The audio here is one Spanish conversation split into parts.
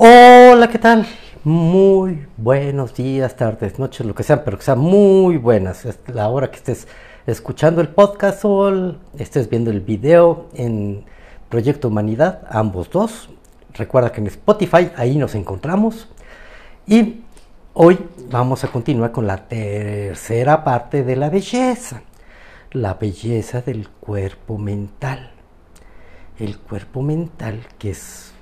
Hola, ¿qué tal? Muy buenos días, tardes, noches, lo que sean, pero que sean muy buenas. Es la hora que estés escuchando el podcast o estés viendo el video en Proyecto Humanidad, ambos dos. Recuerda que en Spotify ahí nos encontramos. Y hoy vamos a continuar con la tercera parte de la belleza. La belleza del cuerpo mental. El cuerpo mental que es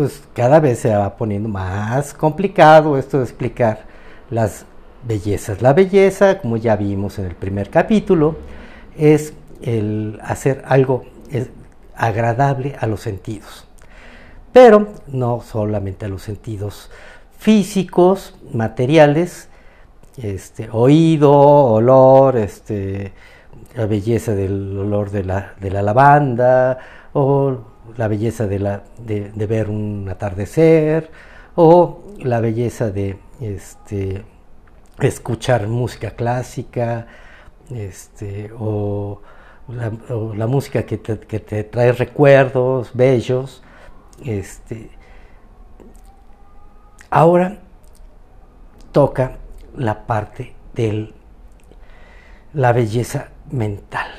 pues cada vez se va poniendo más complicado esto de explicar las bellezas. La belleza, como ya vimos en el primer capítulo, es el hacer algo agradable a los sentidos. Pero no solamente a los sentidos físicos, materiales, este, oído, olor, este, la belleza del olor de la, de la lavanda, o la belleza de, la, de, ver un atardecer o la belleza de este, escuchar música clásica este, o, la, música que te, trae recuerdos bellos. Este. Ahora toca la parte de la belleza mental.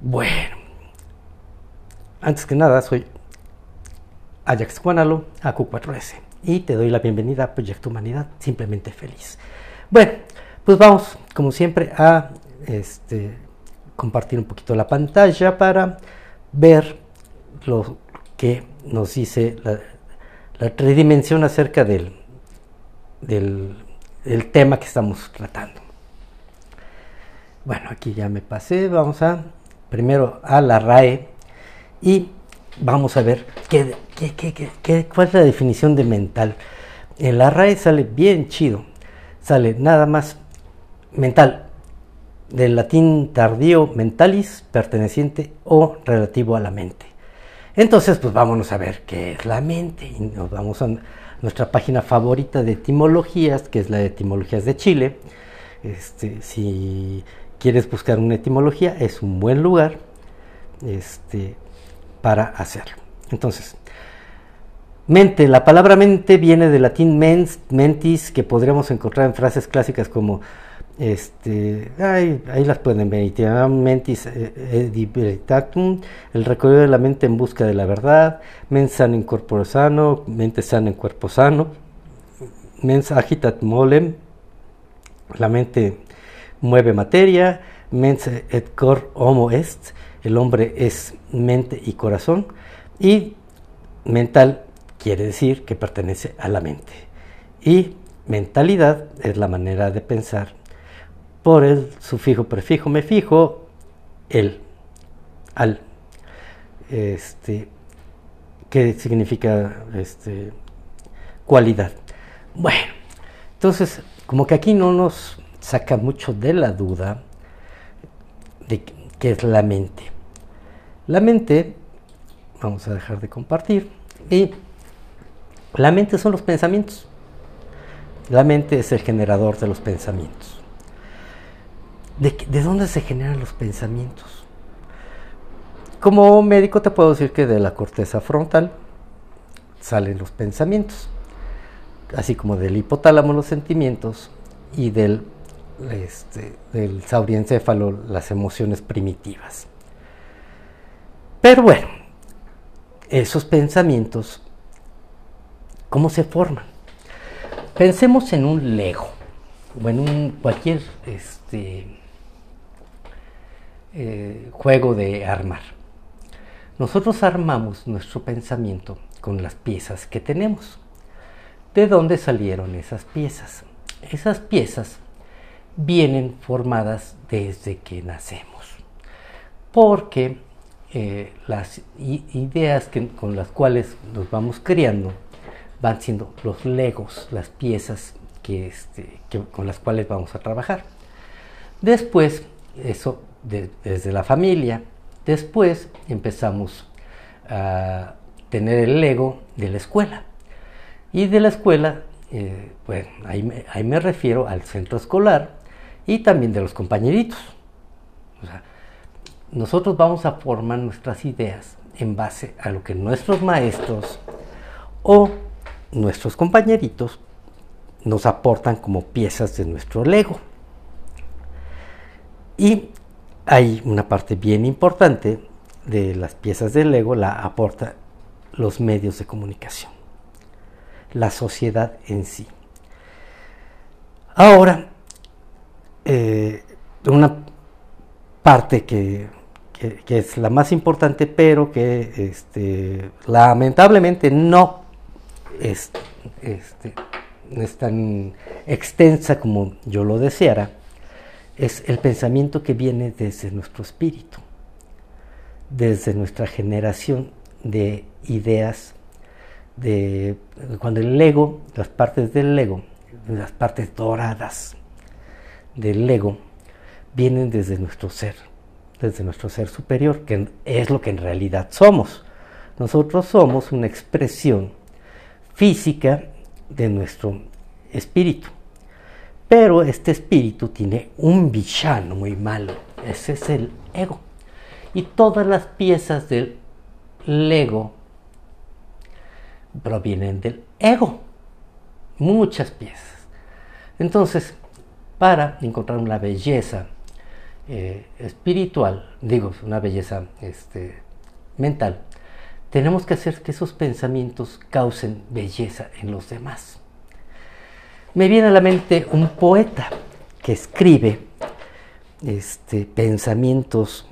Bueno, antes que nada, soy Ajax Juanalo, AQ4S, y te doy la bienvenida a Proyecto Humanidad, simplemente feliz. Bueno, pues vamos, como siempre, a este, compartir un poquito la pantalla para ver lo que nos dice la, tridimensión acerca del, del, del tema que estamos tratando. Bueno, aquí ya me pasé, vamos a primero a la RAE y vamos a ver qué, cuál es la definición de mental. En la RAE sale bien chido. Sale nada más mental, del latín tardío mentalis, perteneciente o relativo a la mente. Entonces, pues vámonos a ver qué es la mente. Y nos vamos a nuestra página favorita de etimologías, que es la de etimologías de Chile. Este, si quieres buscar una etimología, es un buen lugar. Este, para hacerlo. Entonces, mente, la palabra mente viene del latín mens, mentis, que podríamos encontrar en frases clásicas como, este, ahí las pueden ver, mentis libertatum, el recorrido de la mente en busca de la verdad, mens sana en cuerpo sano, mente sana en cuerpo sano, mens agitat molem, la mente mueve materia, mens et cor homo est, el hombre es mente y corazón y mental quiere decir que pertenece a la mente. Y mentalidad es la manera de pensar por el sufijo prefijo me fijo el al este que significa este cualidad. Bueno, entonces como que aquí no nos saca mucho de la duda de qué es la mente. La mente, vamos a dejar de compartir, y la mente son los pensamientos. La mente es el generador de los pensamientos. ¿De, de dónde se generan los pensamientos? Como médico te puedo decir que de la corteza frontal salen los pensamientos, así como del hipotálamo los sentimientos y del este, del sauriencéfalo las emociones primitivas. Pero bueno, esos pensamientos, ¿cómo se forman? Pensemos en un Lego o en un cualquier este, eh, juego de armar. Nosotros armamos nuestro pensamiento con las piezas que tenemos. ¿De dónde salieron esas piezas? Esas piezas vienen formadas desde que nacemos. Porque eh, las ideas con las cuales nos vamos criando van siendo los legos, las piezas que, este, con las cuales vamos a trabajar. Después, eso desde la familia, después empezamos a tener el lego de la escuela. Y de la escuela, eh, bueno, ahí me refiero al centro escolar, y también de los compañeritos. nosotros vamos a formar nuestras ideas en base a lo que nuestros maestros o nuestros compañeritos nos aportan como piezas de nuestro Lego. Y hay una parte bien importante de las piezas del Lego, la aporta los medios de comunicación, la sociedad en sí. Ahora, eh, una parte que, es la más importante, pero que este, lamentablemente no es, este, es tan extensa como yo lo deseara, es el pensamiento que viene desde nuestro espíritu, desde nuestra generación de ideas, de cuando el ego, las partes del ego, las partes doradas del ego, vienen desde nuestro ser, desde nuestro ser superior, que es lo que en realidad somos. Nosotros somos una expresión física de nuestro espíritu. Pero este espíritu tiene un villano muy malo, ese es el ego. Y todas las piezas del ego provienen del ego, muchas piezas. Entonces, para encontrar una belleza eh, espiritual, digo, una belleza este, mental, tenemos que hacer que esos pensamientos causen belleza en los demás. Me viene a la mente un poeta que escribe este, pensamientos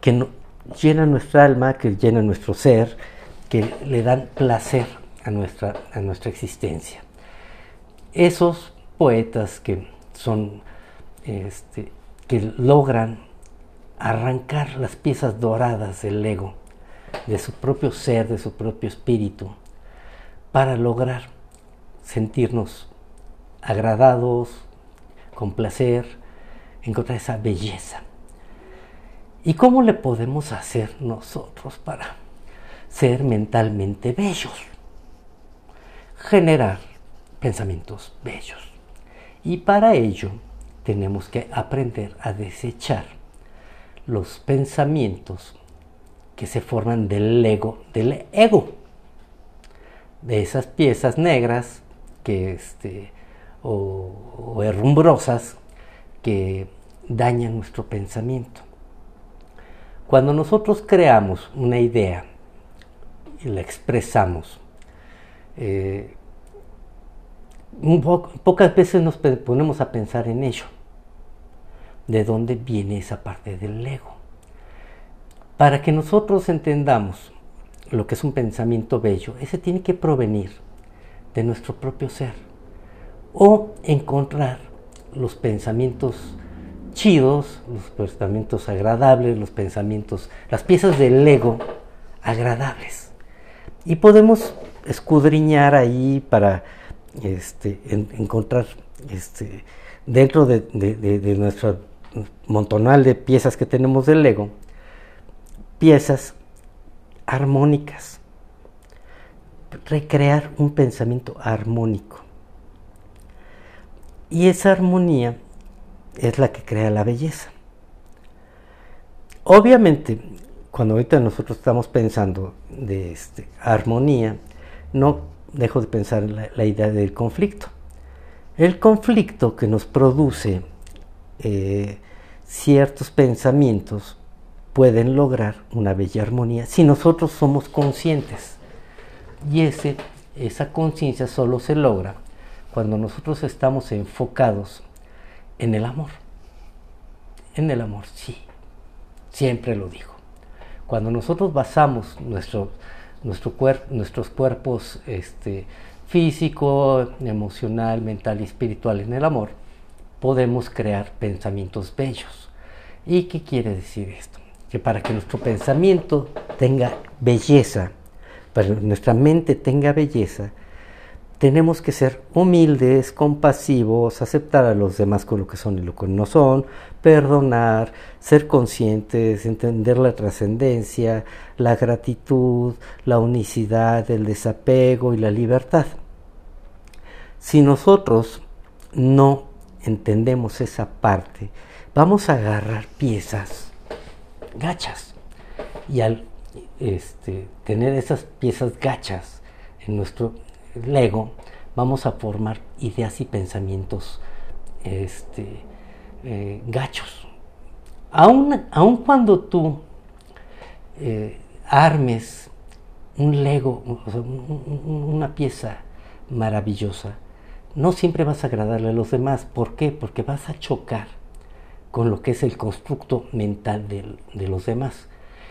que llenan nuestra alma, que llenan nuestro ser, que le dan placer a nuestra, a nuestra existencia. Esos poetas que son este, que logran arrancar las piezas doradas del ego, de su propio ser, de su propio espíritu, para lograr sentirnos agradados, con placer, encontrar esa belleza. ¿Y cómo le podemos hacer nosotros para ser mentalmente bellos? Generar pensamientos bellos. Y para ello tenemos que aprender a desechar los pensamientos que se forman del ego, del ego, de esas piezas negras que, este, o, herrumbrosas que dañan nuestro pensamiento. Cuando nosotros creamos una idea y la expresamos, eh, pocas veces nos ponemos a pensar en ello. ¿De dónde viene esa parte del ego? Para que nosotros entendamos lo que es un pensamiento bello, ese tiene que provenir de nuestro propio ser o encontrar los pensamientos chidos, los pensamientos agradables, los pensamientos, las piezas del ego agradables. Y podemos escudriñar ahí para este, encontrar este, dentro de, nuestro montonal de piezas que tenemos del ego, piezas armónicas. Recrear un pensamiento armónico. Y esa armonía es la que crea la belleza. Obviamente, cuando ahorita nosotros estamos pensando de este, armonía, no dejo de pensar en la, idea del conflicto. El conflicto que nos produce eh, ciertos pensamientos pueden lograr una bella armonía si nosotros somos conscientes. Y ese, esa conciencia solo se logra cuando nosotros estamos enfocados en el amor. En el amor, sí. Siempre lo digo. Cuando nosotros basamos nuestro, nuestro nuestros cuerpos este, físico, emocional, mental y espiritual en el amor, podemos crear pensamientos bellos. ¿Y qué quiere decir esto? que para que nuestro pensamiento tenga belleza, para que nuestra mente tenga belleza, tenemos que ser humildes, compasivos, aceptar a los demás con lo que son y lo que no son, perdonar, ser conscientes, entender la trascendencia, la gratitud, la unicidad, el desapego y la libertad. Si nosotros no entendemos esa parte, vamos a agarrar piezas gachas. Y al este, tener esas piezas gachas en nuestro Lego, vamos a formar ideas y pensamientos este, eh, gachos. Aun, cuando tú eh, armes un Lego, una pieza maravillosa, no siempre vas a agradarle a los demás. ¿Por qué? Porque vas a chocar con lo que es el constructo mental de, los demás.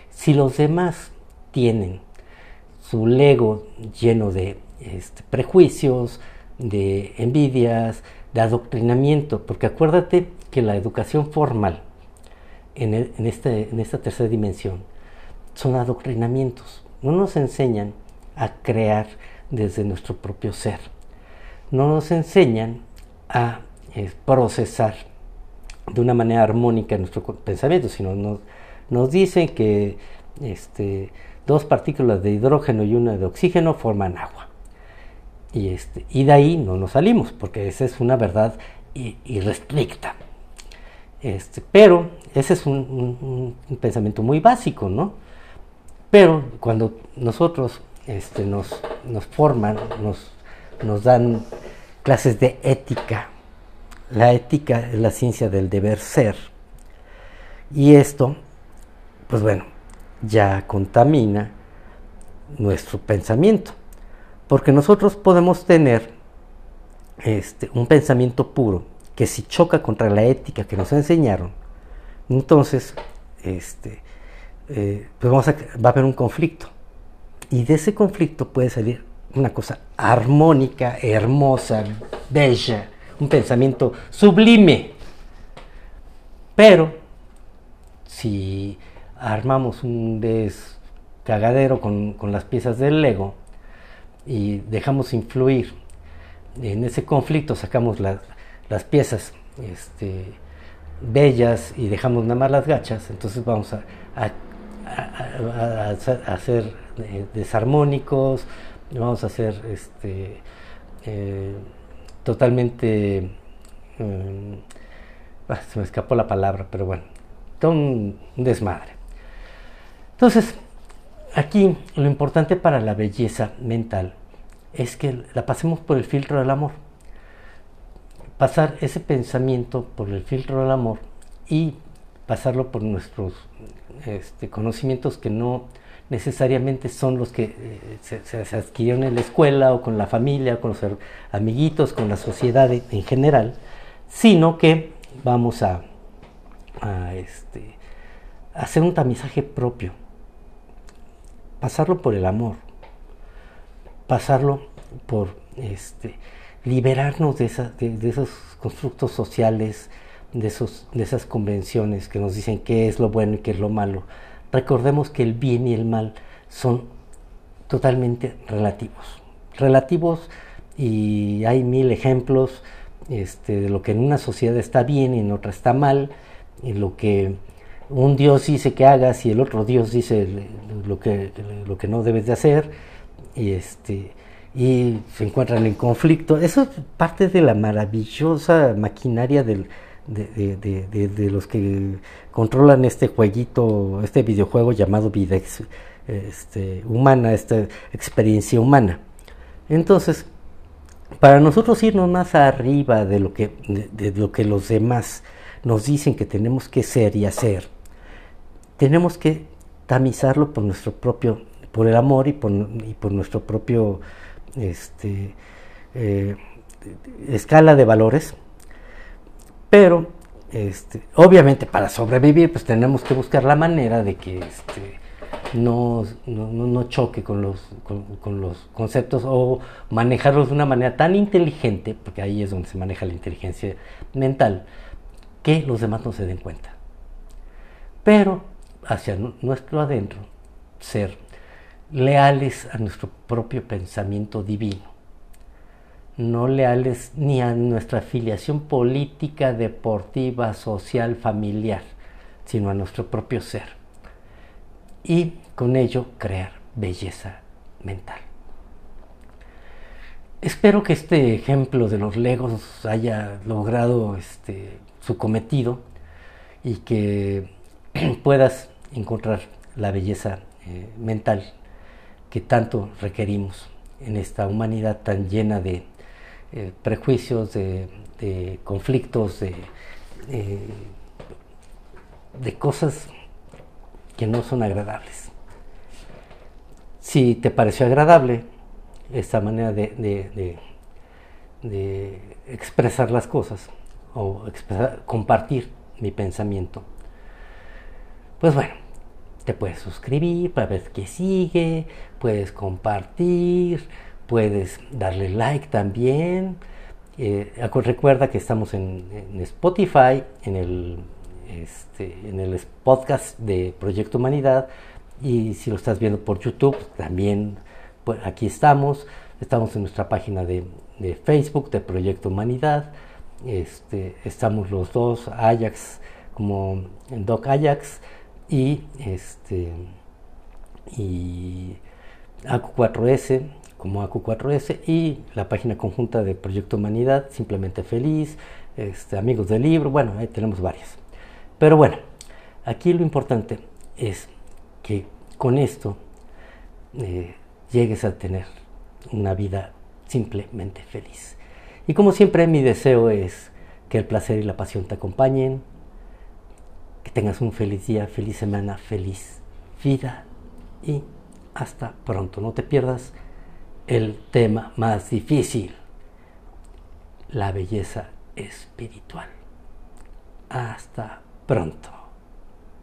Si los demás tienen su Lego lleno de este, prejuicios, de envidias, de adoctrinamiento, porque acuérdate que la educación formal en, este, en esta tercera dimensión son adoctrinamientos. No nos enseñan a crear desde nuestro propio ser. No nos enseñan a eh, procesar de una manera armónica nuestro pensamiento, sino nos, nos dicen que este, dos partículas de hidrógeno y una de oxígeno forman agua. Y, este, y de ahí no nos salimos, porque esa es una verdad irrestricta. Este, pero ese es un, pensamiento muy básico, ¿no? Pero cuando nosotros este, nos, nos forman, nos, nos dan clases de ética, la ética es la ciencia del deber ser, y esto, pues bueno, ya contamina nuestro pensamiento. Porque nosotros podemos tener este, un pensamiento puro que si choca contra la ética que nos enseñaron, entonces este, eh, pues vamos a, va a haber un conflicto. Y de ese conflicto puede salir una cosa armónica, hermosa, bella, un pensamiento sublime. Pero si armamos un descagadero con, con las piezas del Lego, y dejamos influir en ese conflicto, sacamos las piezas este, bellas y dejamos nada más las gachas, entonces vamos a, hacer eh, desarmónicos, vamos a hacer este, eh, totalmente, mm, ah, se me escapó la palabra, pero bueno, todo un desmadre. Entonces, Aquí lo importante para la belleza mental es que la pasemos por el filtro del amor. Pasar ese pensamiento por el filtro del amor y pasarlo por nuestros este, conocimientos que no necesariamente son los que eh, se, adquirieron en la escuela o con la familia, con los amiguitos, con la sociedad en general, sino que vamos a, este, hacer un tamizaje propio pasarlo por el amor, pasarlo por este, liberarnos de, de, esos constructos sociales, de, esos, de esas convenciones que nos dicen qué es lo bueno y qué es lo malo. Recordemos que el bien y el mal son totalmente relativos. Relativos y hay mil ejemplos este, de lo que en una sociedad está bien y en otra está mal, y lo que un Dios dice que hagas y el otro Dios dice lo que, lo que no debes de hacer y, este, y se encuentran en conflicto. Eso es parte de la maravillosa maquinaria del, de, los que controlan este jueguito, este videojuego llamado vida este, humana, esta experiencia humana. Entonces, para nosotros irnos más arriba de lo que, de lo que los demás nos dicen que tenemos que ser y hacer, tenemos que tamizarlo por nuestro propio, por el amor y por, nuestro propio este, eh, escala de valores. Pero, este, obviamente, para sobrevivir, pues tenemos que buscar la manera de que este, no, no, choque con los, con los conceptos o manejarlos de una manera tan inteligente, porque ahí es donde se maneja la inteligencia mental, que los demás no se den cuenta. Pero hacia nuestro adentro, ser leales a nuestro propio pensamiento divino, no leales ni a nuestra afiliación política, deportiva, social, familiar, sino a nuestro propio ser. Y con ello crear belleza mental. Espero que este ejemplo de los legos haya logrado este, su cometido y que puedas encontrar la belleza eh, mental que tanto requerimos en esta humanidad tan llena de eh, prejuicios, de, conflictos, de, eh, de cosas que no son agradables. Si te pareció agradable esta manera de, de expresar las cosas o compartir mi pensamiento, pues bueno, te puedes suscribir para ver qué sigue, puedes compartir, puedes darle like también. Eh, recuerda que estamos en, Spotify, en el, este, en el podcast de Proyecto Humanidad y si lo estás viendo por YouTube, también pues, aquí estamos. Estamos en nuestra página de, Facebook de Proyecto Humanidad. Este, estamos los dos, Ajax como Doc Ajax y este y ACU4S como ACU4S y la página conjunta de Proyecto Humanidad, simplemente feliz, este, amigos del libro, bueno, ahí tenemos varias. Pero bueno, aquí lo importante es que con esto eh, llegues a tener una vida simplemente feliz. Y como siempre mi deseo es que el placer y la pasión te acompañen, que tengas un feliz día, feliz semana, feliz vida y hasta pronto. No te pierdas el tema más difícil, la belleza espiritual. Hasta pronto.